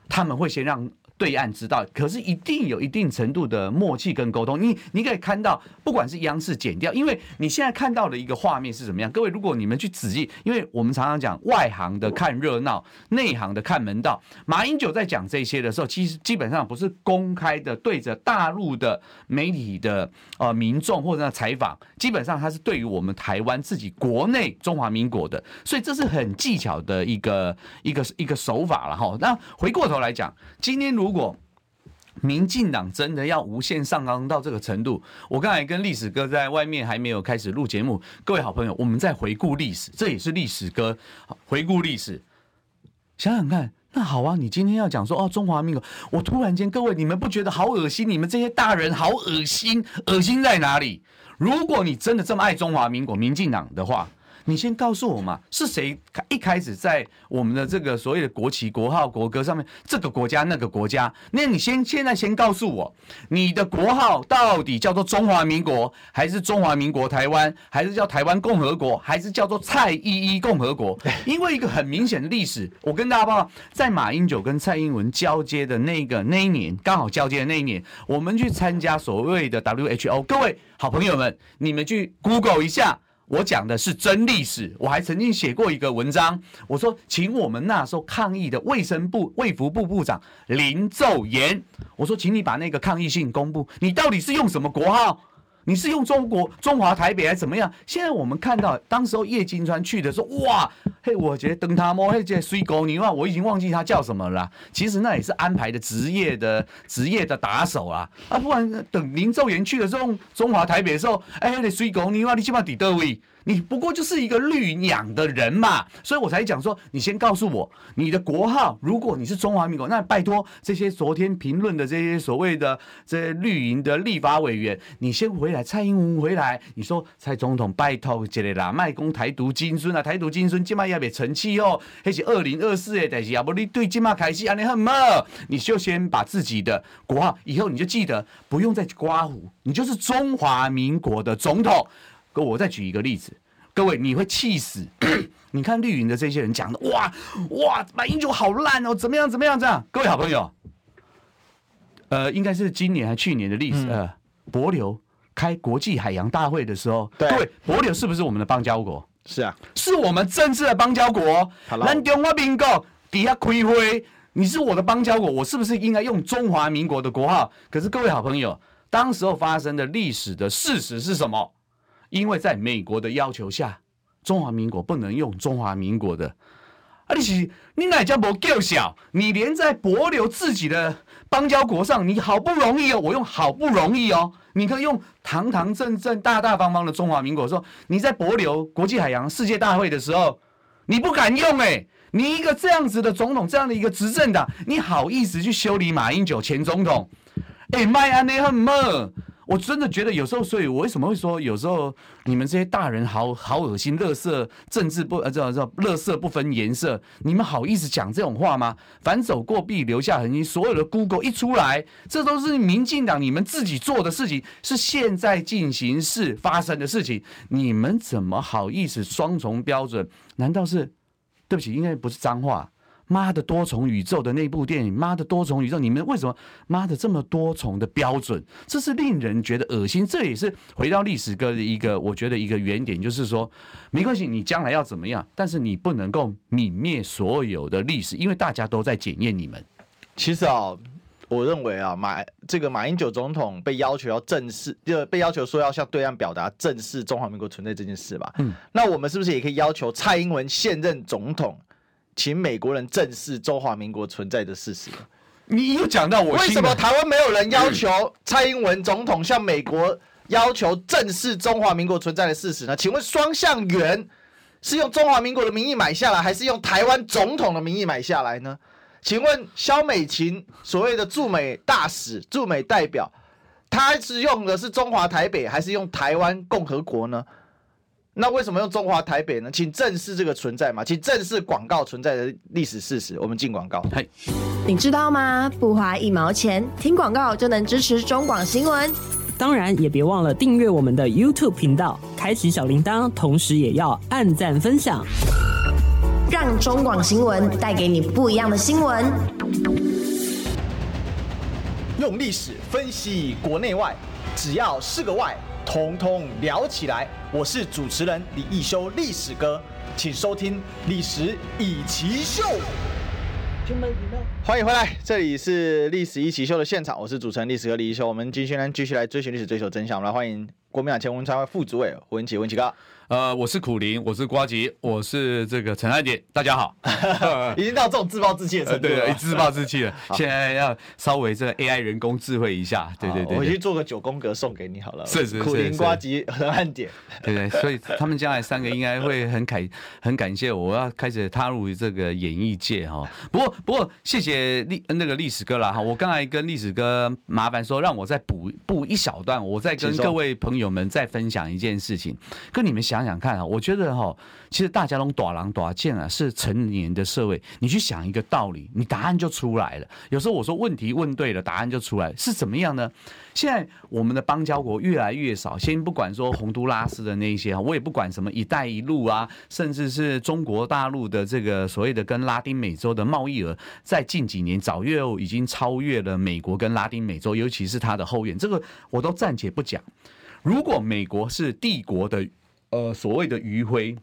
他们会先让。对岸知道，可是一定有一定程度的默契跟沟通。你你可以看到，不管是央视剪掉，因为你现在看到的一个画面是怎么样？各位，如果你们去仔细，因为我们常常讲外行的看热闹，内行的看门道。马英九在讲这些的时候，其实基本上不是公开的对着大陆的媒体的呃民众或者采访，基本上他是对于我们台湾自己国内中华民国的，所以这是很技巧的一个一个 (laughs) 一个手法了哈。那回过头来讲，今天如如果民进党真的要无限上纲到这个程度，我刚才跟历史哥在外面还没有开始录节目，各位好朋友，我们在回顾历史，这也是历史哥回顾历史。想想看，那好啊，你今天要讲说哦，中华民国，我突然间，各位你们不觉得好恶心？你们这些大人好恶心，恶心在哪里？如果你真的这么爱中华民国、民进党的话。你先告诉我嘛，是谁一开始在我们的这个所谓的国旗、国号、国歌上面，这个国家、那个国家？那你先现在先告诉我，你的国号到底叫做中华民国，还是中华民国台湾，还是叫台湾共和国，还是叫做蔡依依共和国？(laughs) 因为一个很明显的历史，我跟大家报告，在马英九跟蔡英文交接的那个那一年，刚好交接的那一年，我们去参加所谓的 WHO，各位好朋友们，你们去 Google 一下。我讲的是真历史，我还曾经写过一个文章，我说，请我们那时候抗议的卫生部卫福部部长林奏言，我说，请你把那个抗议信公布，你到底是用什么国号？你是用中国中华台北还是怎么样？现在我们看到，当时候叶金川去的时候，哇，嘿，我觉得等他摸嘿这水狗，你话我已经忘记他叫什么了。其实那也是安排的职业的职业的打手啊，啊，不然等林奏延去的时候，中华台北的时候，哎，那水狗，你话你起码抵得位，你不过就是一个绿养的人嘛，所以我才讲说，你先告诉我你的国号。如果你是中华民国，那拜托这些昨天评论的这些所谓的这些绿营的立法委员，你先回来，蔡英文回来，你说蔡总统拜托这个啦，卖公台独金孙啊，台独金孙今麦也别成气哦，那是二零二四的代志啊，不你对今麦开始安尼很么？你就先把自己的国号，以后你就记得不用再刮胡，你就是中华民国的总统。哥，我再举一个例子，各位你会气死。(clears throat) 你看绿营的这些人讲的，哇哇，马英九好烂哦，怎么样怎么样这样？各位好朋友，呃，应该是今年还是去年的历史？呃，帛琉开国际海洋大会的时候，对，帛琉是不是我们的邦交国？是啊，是我们正式的邦交国。咱中华民国底下开会，你是我的邦交国，我是不是应该用中华民国的国号？可是各位好朋友，当时候发生的历史的事实是什么？因为在美国的要求下，中华民国不能用中华民国的，啊，你是你哪家不够小？你连在帛流自己的邦交国上，你好不容易哦，我用好不容易哦，你可以用堂堂正正、大大方方的中华民国说，你在帛流国际海洋世界大会的时候，你不敢用哎，你一个这样子的总统，这样的一个执政党，你好意思去修理马英九前总统？哎，麦安内很么？我真的觉得有时候，所以我为什么会说有时候你们这些大人好好恶心，乐色政治不呃，这这乐色不分颜色，你们好意思讲这种话吗？反走过必留下痕迹，所有的 Google 一出来，这都是民进党你们自己做的事情，是现在进行式发生的事情，你们怎么好意思双重标准？难道是对不起？应该不是脏话。妈的多重宇宙的那部电影，妈的多重宇宙，你们为什么妈的这么多重的标准？这是令人觉得恶心。这也是回到历史哥的一个，我觉得一个原点，就是说，没关系，你将来要怎么样，但是你不能够泯灭所有的历史，因为大家都在检验你们。其实啊，我认为啊，马这个马英九总统被要求要正视，就被要求说要向对岸表达正视中华民国存在这件事吧。嗯，那我们是不是也可以要求蔡英文现任总统？请美国人正视中华民国存在的事实。你又讲到我，为什么台湾没有人要求蔡英文总统向美国要求正视中华民国存在的事实呢？请问双橡园是用中华民国的名义买下来，还是用台湾总统的名义买下来呢？请问萧美琴所谓的驻美大使、驻美代表，他是用的是中华台北，还是用台湾共和国呢？那为什么用中华台北呢？请正视这个存在嘛，请正视广告存在的历史事实。我们进广告。嘿，你知道吗？不花一毛钱，听广告就能支持中广新闻。当然，也别忘了订阅我们的 YouTube 频道，开启小铃铛，同时也要按赞分享，让中广新闻带给你不一样的新闻。用历史分析国内外，只要是个“外”。通通聊起来！我是主持人李一修，历史哥，请收听《历史一起秀》。欢迎回来，这里是《历史一起秀》的现场，我是主持人历史哥李一修。我们继续来继续来追寻历史，追求真相。我们来欢迎国民党前文传会副主委胡文琦，文琦哥。呃，我是苦林，我是瓜吉，我是这个陈汉典，大家好。(laughs) 已经到这种自暴自弃的程度了，对，自暴自弃了。现在要稍微这个 AI 人工智慧一下，对对对，我去做个九宫格送给你好了。是是是，苦林、瓜吉、陈汉典，对对，所以他们将来三个应该会很感很感谢我，我要开始踏入这个演艺界哈。不过不过，谢谢历那个历史哥啦。哈，我刚才跟历史哥麻烦说，让我再补补一小段，我再跟各位朋友们再分享一件事情，跟你们想想想看啊，我觉得。哈，其实大家都大人大见啊，是成年的社会。你去想一个道理，你答案就出来了。有时候我说问题问对了，答案就出来，是怎么样呢？现在我们的邦交国越来越少，先不管说洪都拉斯的那些啊，我也不管什么“一带一路”啊，甚至是中国大陆的这个所谓的跟拉丁美洲的贸易额，在近几年早又已经超越了美国跟拉丁美洲，尤其是它的后院，这个我都暂且不讲。如果美国是帝国的。呃，所谓的余晖，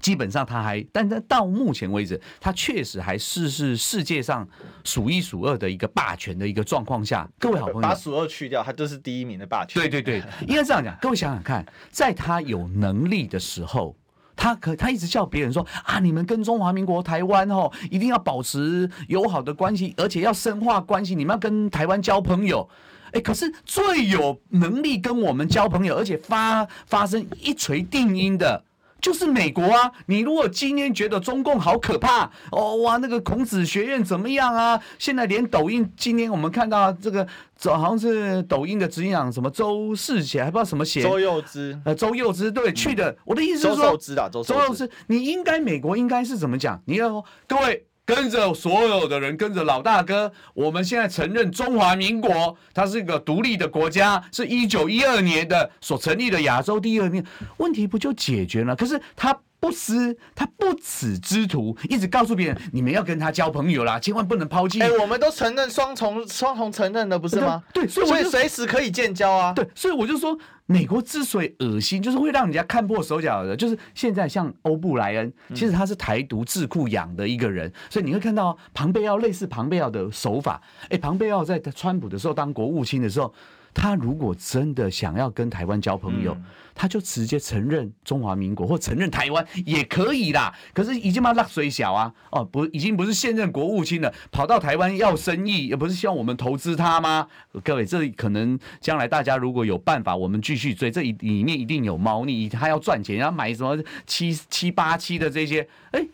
基本上他还，但在到目前为止，他确实还是是世界上数一数二的一个霸权的一个状况下。各位好朋友，把数二去掉，他就是第一名的霸权。对对对，(laughs) 应该这样讲。各位想想看，在他有能力的时候，他可他一直叫别人说啊，你们跟中华民国台湾哦，一定要保持友好的关系，而且要深化关系，你们要跟台湾交朋友。哎，可是最有能力跟我们交朋友，而且发发生一锤定音的，就是美国啊！你如果今天觉得中共好可怕哦，哇，那个孔子学院怎么样啊？现在连抖音，今天我们看到这个，好像是抖音的执行长什么周世贤，还不知道什么贤，周幼之，呃，周幼之对去的。我的意思是说，周幼之啊，周受之，你应该美国应该是怎么讲？你要说各位。跟着所有的人，跟着老大哥，我们现在承认中华民国，它是一个独立的国家，是一九一二年的所成立的亚洲第二面，问题不就解决了？可是他不思，他不耻之徒，一直告诉别人，你们要跟他交朋友啦，千万不能抛弃。哎，我们都承认双重双重承认的，不是吗？对，所以所以随时可以建交啊。对，所以我就说。美国之所以恶心，就是会让人家看破手脚的。就是现在像欧布莱恩，其实他是台独智库养的一个人，所以你会看到庞贝奥类似庞贝奥的手法。哎，庞贝奥在川普的时候当国务卿的时候。他如果真的想要跟台湾交朋友，他就直接承认中华民国或承认台湾也可以啦。可是已经把水小啊，哦，不，已经不是现任国务卿了，跑到台湾要生意，也不是希望我们投资他吗？各位，这可能将来大家如果有办法，我们继续追，这里面一定有猫腻，他要赚钱，要买什么七七八七的这些，哎，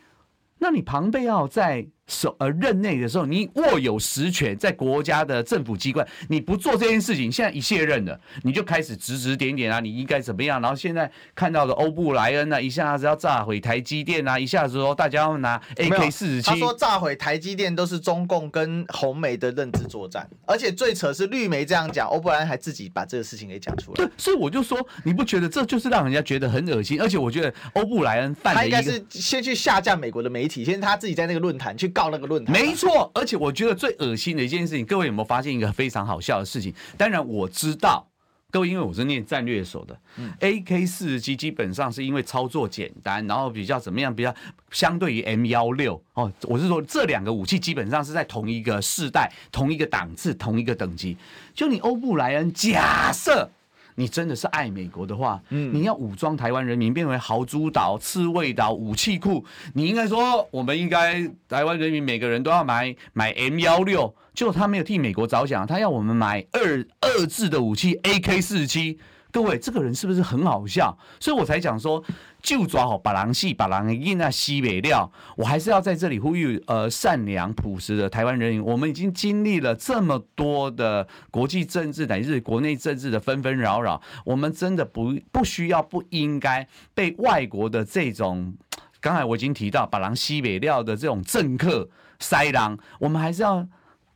那你庞贝奥在？手呃任内的时候，你握有实权，在国家的政府机关，你不做这件事情，现在一卸任了，你就开始指指点点啊，你应该怎么样？然后现在看到的欧布莱恩啊，一下子要炸毁台积电啊，一下子说大家要拿 AK 四十七，他说炸毁台积电都是中共跟红媒的认知作战，而且最扯是绿媒这样讲，欧布莱恩还自己把这个事情给讲出来。对，所以我就说，你不觉得这就是让人家觉得很恶心？而且我觉得欧布莱恩犯他应该是先去下架美国的媒体，先他自己在那个论坛去。告那个论坛，没错，而且我觉得最恶心的一件事情，各位有没有发现一个非常好笑的事情？当然我知道，各位因为我是念战略所的，嗯，AK 四十七基本上是因为操作简单，然后比较怎么样，比较相对于 M 幺六哦，我是说这两个武器基本上是在同一个世代、同一个档次、同一个等级。就你欧布莱恩，假设。你真的是爱美国的话，嗯，你要武装台湾人民，变为豪猪岛、刺猬岛武器库，你应该说，我们应该台湾人民每个人都要买买 M 幺六，就他没有替美国着想，他要我们买二二制的武器 AK 四十七。各位，这个人是不是很好笑？所以我才讲说，就抓好把狼戏，把狼印在西北料。我还是要在这里呼吁，呃，善良朴实的台湾人民，我们已经经历了这么多的国际政治乃至国内政治的纷纷扰扰，我们真的不不需要，不应该被外国的这种，刚才我已经提到把狼西北料的这种政客塞狼，我们还是要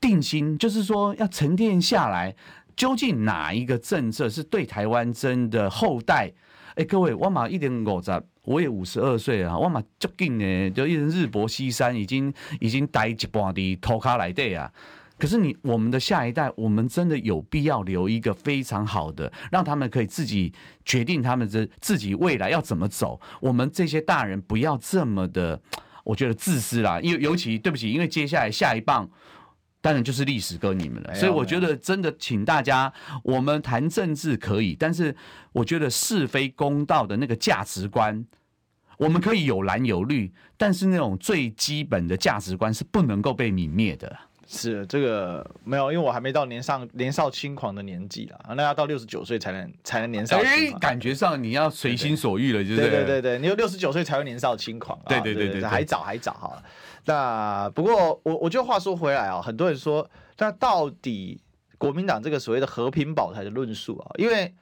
定心，就是说要沉淀下来。究竟哪一个政策是对台湾真的后代？哎，各位，我嘛一点五十，我也五十二岁啊，我嘛最近呢，就一人日薄西山，已经已经待一半的头卡来对啊。可是你我们的下一代，我们真的有必要留一个非常好的，让他们可以自己决定他们的自己未来要怎么走。我们这些大人不要这么的，我觉得自私啦。因为尤其对不起，因为接下来下一棒。当然就是历史跟你们了，所以我觉得真的，请大家，我们谈政治可以，但是我觉得是非公道的那个价值观，我们可以有蓝有绿，但是那种最基本的价值观是不能够被泯灭的。是这个没有，因为我还没到年少年少轻狂的年纪啦，那要到六十九岁才能才能年少轻狂。感觉上你要随心所欲了，就是对？对对对，你有六十九岁才会年少轻狂。对对对对，还早还早哈。那不过我我就话说回来啊，很多人说，那到底国民党这个所谓的和平保台的论述啊，因为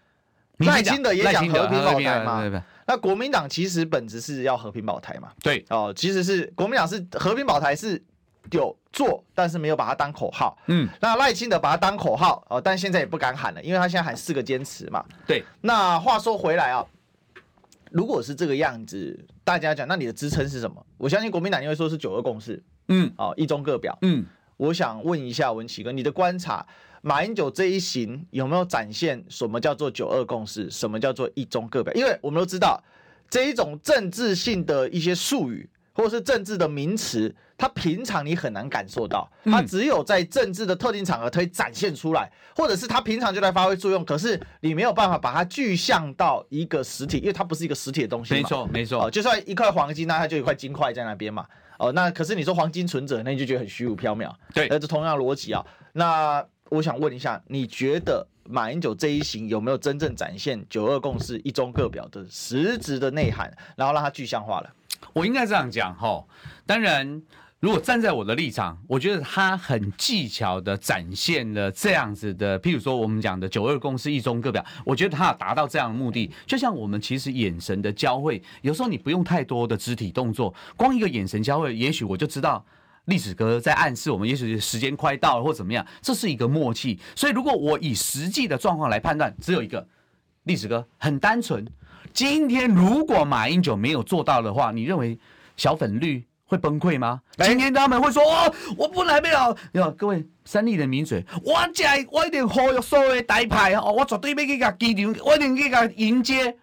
耐心的也讲和平保台嘛，那国民党其实本质是要和平保台嘛，对哦，其实是国民党是和平保台是有做，但是没有把它当口号，嗯，那赖清德把它当口号哦，但现在也不敢喊了，因为他现在喊四个坚持嘛，对，那话说回来啊。如果是这个样子，大家讲，那你的支撑是什么？我相信国民党因为说是九二共识，嗯，哦，一中各表，嗯，我想问一下文琪哥，你的观察，马英九这一行有没有展现什么叫做九二共识，什么叫做一中各表？因为我们都知道这一种政治性的一些术语，或者是政治的名词，它平常你很难感受到，它只有在政治的特定场合可以展现出来，或者是它平常就在发挥作用，可是你没有办法把它具象到一个实体，因为它不是一个实体的东西嘛。没错，没错。哦，就算一块黄金，那它就有一块金块在那边嘛。哦，那可是你说黄金存折，那你就觉得很虚无缥缈。对，那这同样逻辑啊。那我想问一下，你觉得马英九这一行有没有真正展现九二共识、一中各表的实质的内涵，然后让它具象化了？我应该这样讲哈。当然，如果站在我的立场，我觉得他很技巧的展现了这样子的，譬如说我们讲的九二共识、一中各表，我觉得他要达到这样的目的。就像我们其实眼神的交汇，有时候你不用太多的肢体动作，光一个眼神交汇，也许我就知道。历史哥在暗示我们，也许时间快到了，或怎么样，这是一个默契。所以，如果我以实际的状况来判断，只有一个，历史哥很单纯。今天如果马英九没有做到的话，你认为小粉绿会崩溃吗？今天他们会说：“哦，我不来不了。”有各位三立的名嘴，我在我一定呼吁所有的台派哦，我绝对要去甲机场，我一定去甲迎接。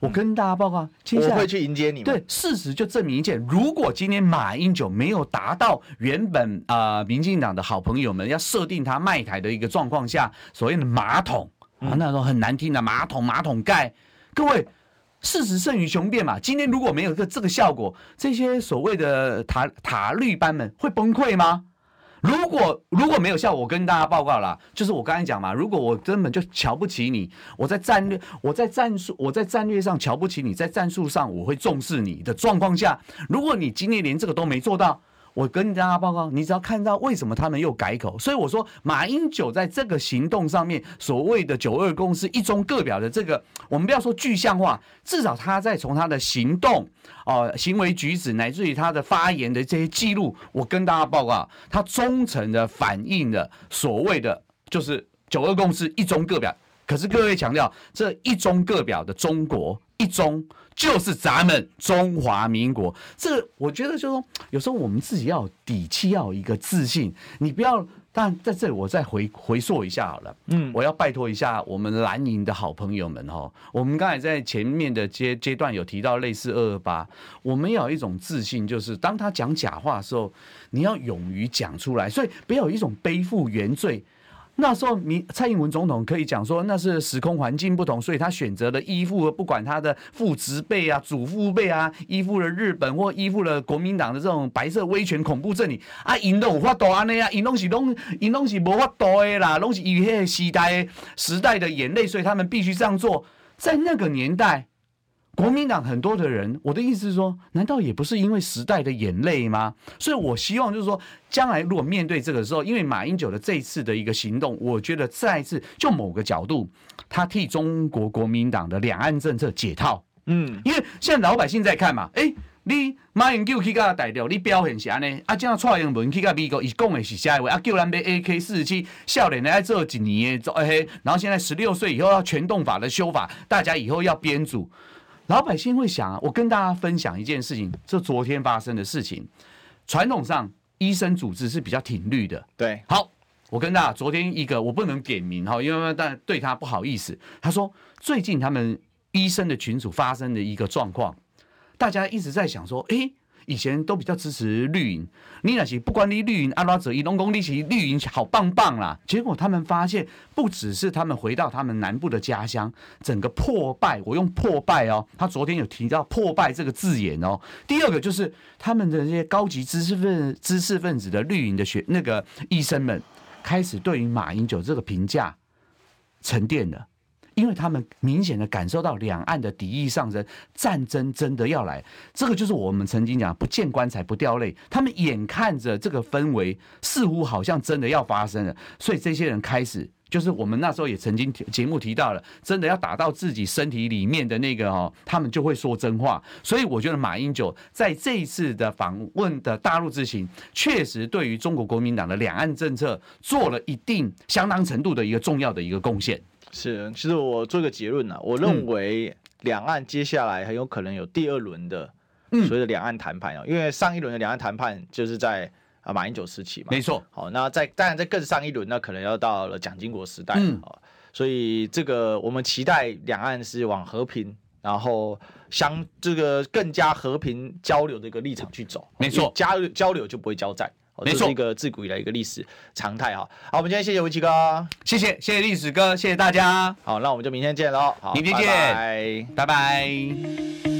我跟大家报告，接下来我会去迎接你们。对，事实就证明一件：如果今天马英九没有达到原本啊、呃，民进党的好朋友们要设定他卖台的一个状况下，所谓的马桶啊，那种很难听的马桶、马桶盖，各位，事实胜于雄辩嘛。今天如果没有个这个效果，这些所谓的塔塔绿班们会崩溃吗？如果如果没有效果，我跟大家报告啦，就是我刚才讲嘛，如果我根本就瞧不起你，我在战略，我在战术，我在战略上瞧不起你，在战术上我会重视你的状况下，如果你今天连这个都没做到。我跟大家报告，你只要看到为什么他们又改口，所以我说马英九在这个行动上面，所谓的九二共识、一中各表的这个，我们不要说具象化，至少他在从他的行动、哦、行为举止，乃至于他的发言的这些记录，我跟大家报告，他忠诚的反映了所谓的就是九二共识、一中各表。可是各位强调，这一中各表的中国一中。就是咱们中华民国，这个我觉得就是说，有时候我们自己要有底气，要有一个自信。你不要，但在这里我再回回溯一下好了。嗯，我要拜托一下我们蓝营的好朋友们哈。我们刚才在前面的阶阶段有提到类似二二八，我们要有一种自信，就是当他讲假话的时候，你要勇于讲出来，所以不要有一种背负原罪。那时候，你蔡英文总统可以讲说，那是时空环境不同，所以他选择了依附，不管他的父执辈啊、祖父辈啊，依附了日本或依附了国民党的这种白色威权恐怖阵营啊，赢都有法度安尼啊，因拢是拢因拢是无法度的啦，拢是以迄个时代时代的眼泪，所以他们必须这样做，在那个年代。国民党很多的人，我的意思是说，难道也不是因为时代的眼泪吗？所以我希望就是说，将来如果面对这个时候，因为马英九的这一次的一个行动，我觉得再一次就某个角度，他替中国国民党的两岸政策解套。嗯，因为现在老百姓在看嘛，哎，你马英九去甲逮掉，你表现是安尼，啊，这样蔡英文去甲美国，伊讲的是啥话？啊，叫咱买 AK 四十七，少年来做几年做嘿，然后现在十六岁以后要全动法的修法，大家以后要编组。老百姓会想啊，我跟大家分享一件事情，这昨天发生的事情。传统上，医生组织是比较挺绿的。对，好，我跟大家昨天一个，我不能点名哈，因为但对他不好意思。他说最近他们医生的群组发生的一个状况，大家一直在想说，诶。以前都比较支持绿营，你那些不管你绿营阿拉者，伊拢讲你是绿营好棒棒啦。结果他们发现，不只是他们回到他们南部的家乡，整个破败。我用破败哦，他昨天有提到破败这个字眼哦。第二个就是他们的这些高级知识分知识分子的绿营的学那个医生们，开始对于马英九这个评价沉淀了。因为他们明显的感受到两岸的敌意上升，战争真的要来，这个就是我们曾经讲不见棺材不掉泪。他们眼看着这个氛围似乎好像真的要发生了，所以这些人开始就是我们那时候也曾经节目提到了，真的要打到自己身体里面的那个哦，他们就会说真话。所以我觉得马英九在这一次的访问的大陆之行，确实对于中国国民党的两岸政策做了一定相当程度的一个重要的一个贡献。是，其实我做一个结论呢、啊，我认为两岸接下来很有可能有第二轮的所谓的两岸谈判啊，因为上一轮的两岸谈判就是在啊马英九时期嘛，没错。好，那在当然在更上一轮，那可能要到了蒋经国时代啊，所以这个我们期待两岸是往和平然后相这个更加和平交流的一个立场去走。没错，交交流就不会交战。这是一个自古以来一个历史常态哈。好，我们今天谢谢吴奇哥，谢谢谢谢历史哥，谢谢大家。好，那我们就明天见喽。好，明天见，拜拜。拜拜。